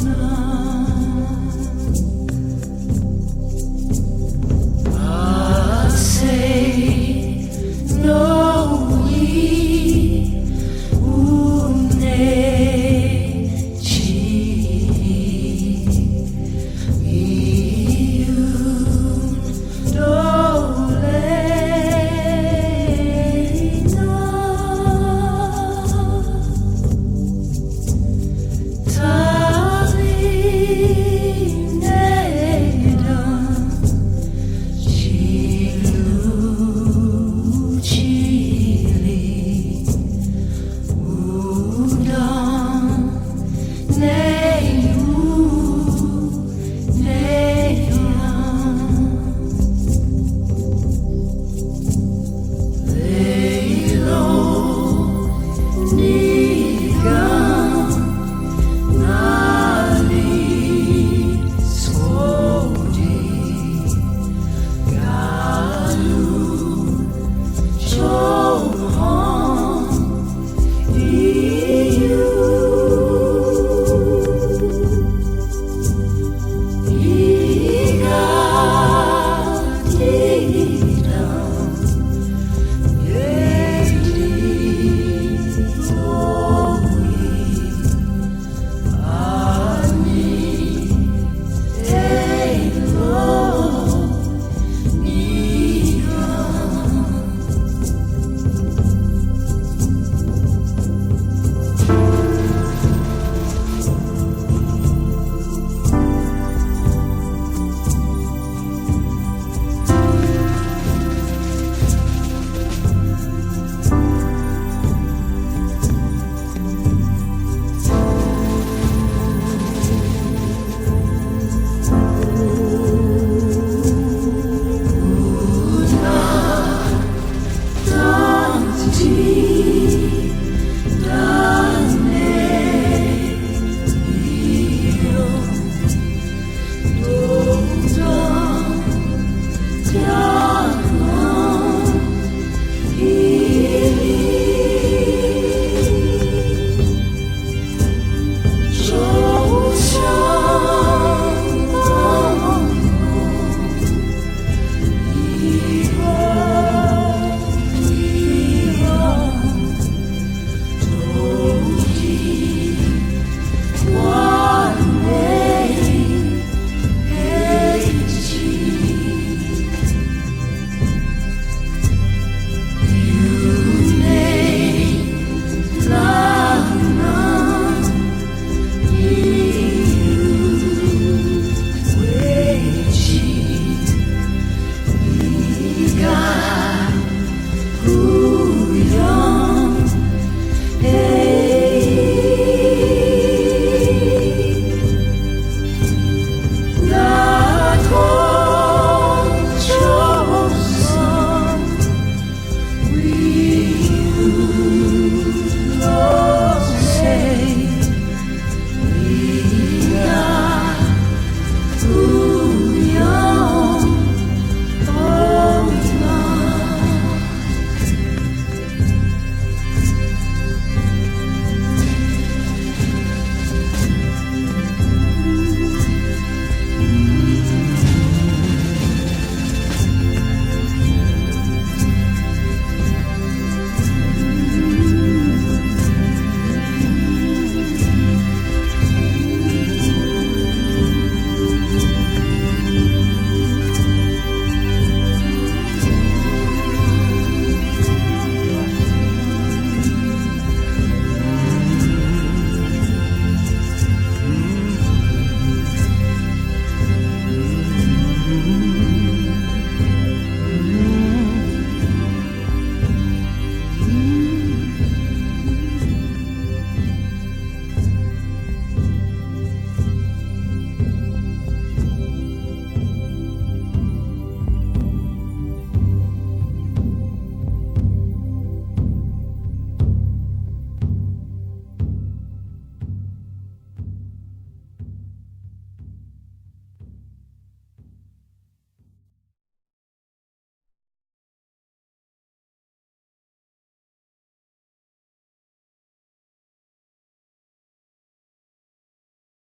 Now.